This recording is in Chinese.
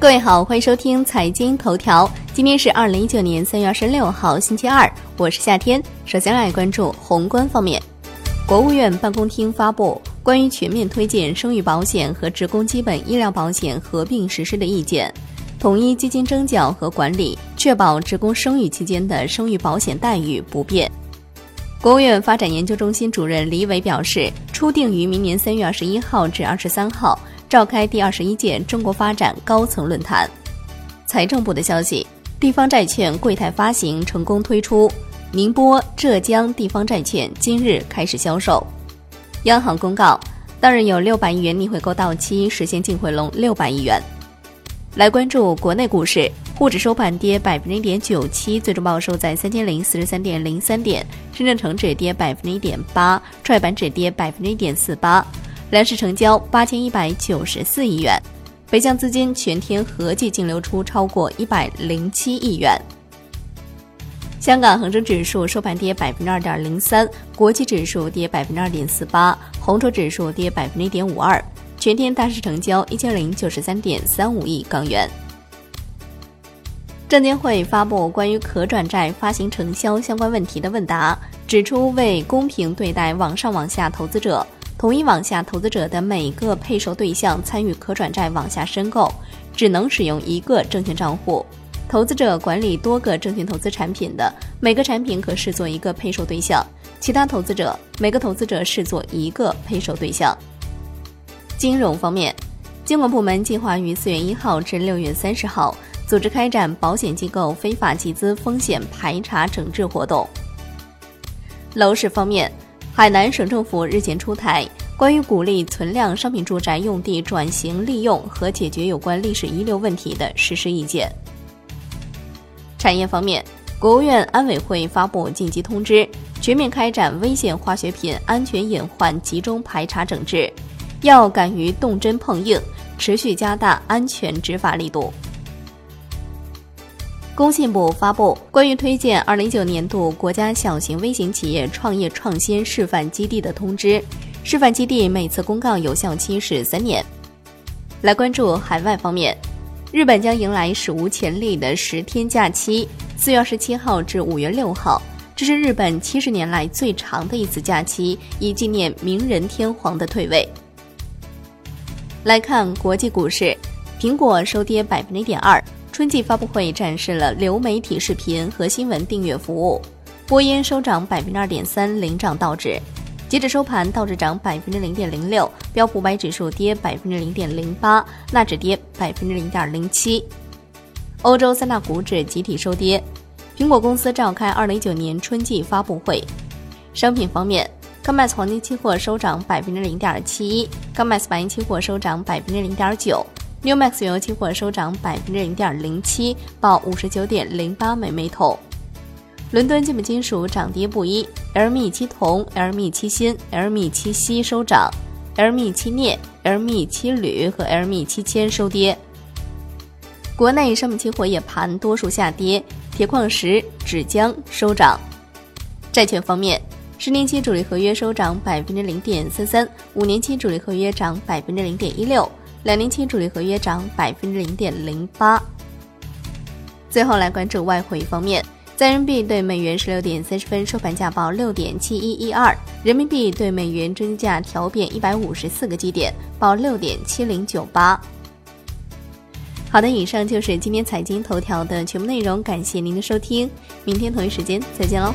各位好，欢迎收听财经头条。今天是二零一九年三月二十六号，星期二，我是夏天。首先来关注宏观方面，国务院办公厅发布关于全面推进生育保险和职工基本医疗保险合并实施的意见，统一基金征缴和管理，确保职工生育期间的生育保险待遇不变。国务院发展研究中心主任李伟表示，初定于明年三月二十一号至二十三号。召开第二十一届中国发展高层论坛。财政部的消息，地方债券柜台发行成功推出，宁波、浙江地方债券今日开始销售。央行公告，当日有六百亿元逆回购到期，实现净回笼六百亿元。来关注国内股市，沪指收盘跌百分之零点九七，最终报收在三千零四十三点零三点；深圳成指跌百分之一点八，创业板指跌百分之一点四八。两市成交八千一百九十四亿元，北向资金全天合计净流出超过一百零七亿元。香港恒生指数收盘跌百分之二点零三，国际指数跌百分之二点四八，红筹指数跌百分之一点五二，全天大市成交一千零九十三点三五亿港元。证监会发布关于可转债发行承销相关问题的问答，指出为公平对待网上网下投资者。同一网下投资者的每个配售对象参与可转债网下申购，只能使用一个证券账户。投资者管理多个证券投资产品的，每个产品可视作一个配售对象；其他投资者，每个投资者视作一个配售对象。金融方面，监管部门计划于四月一号至六月三十号组织开展保险机构非法集资风险排查整治活动。楼市方面。海南省政府日前出台关于鼓励存量商品住宅用地转型利用和解决有关历史遗留问题的实施意见。产业方面，国务院安委会发布紧急通知，全面开展危险化学品安全隐患集中排查整治，要敢于动真碰硬，持续加大安全执法力度。工信部发布关于推荐二零一九年度国家小型微型企业创业创新示范基地的通知，示范基地每次公告有效期是三年。来关注海外方面，日本将迎来史无前例的十天假期，四月二十七号至五月六号，这是日本七十年来最长的一次假期，以纪念明仁天皇的退位。来看国际股市，苹果收跌百分之一点二。春季发布会展示了流媒体视频和新闻订阅服务。波音收涨百分之二点三，领涨道指。截止收盘，道指涨百分之零点零六，标普百指数跌百分之零点零八，纳指跌百分之零点零七。欧洲三大股指集体收跌。苹果公司召开二零一九年春季发布会。商品方面，COMEX 黄金期货收涨百分之零点七一，COMEX 白银期货收涨百分之零点九。New Max 原油期货收涨百分之零点零七，报五十九点零八美每桶。伦敦基本金属涨跌不一，LME 七铜、LME 七锌、LME 七锡收涨，LME 七镍、LME 七铝和 LME 七铅收跌。国内商品期货夜盘多数下跌，铁矿石、纸浆收涨。债券方面，十年期主力合约收涨百分之零点三三，五年期主力合约涨百分之零点一六。两年期主力合约涨百分之零点零八。最后来关注外汇方面，在人民币对美元十六点三十分收盘价报六点七一一二，人民币对美元中价调变一百五十四个基点，报六点七零九八。好的，以上就是今天财经头条的全部内容，感谢您的收听，明天同一时间再见喽。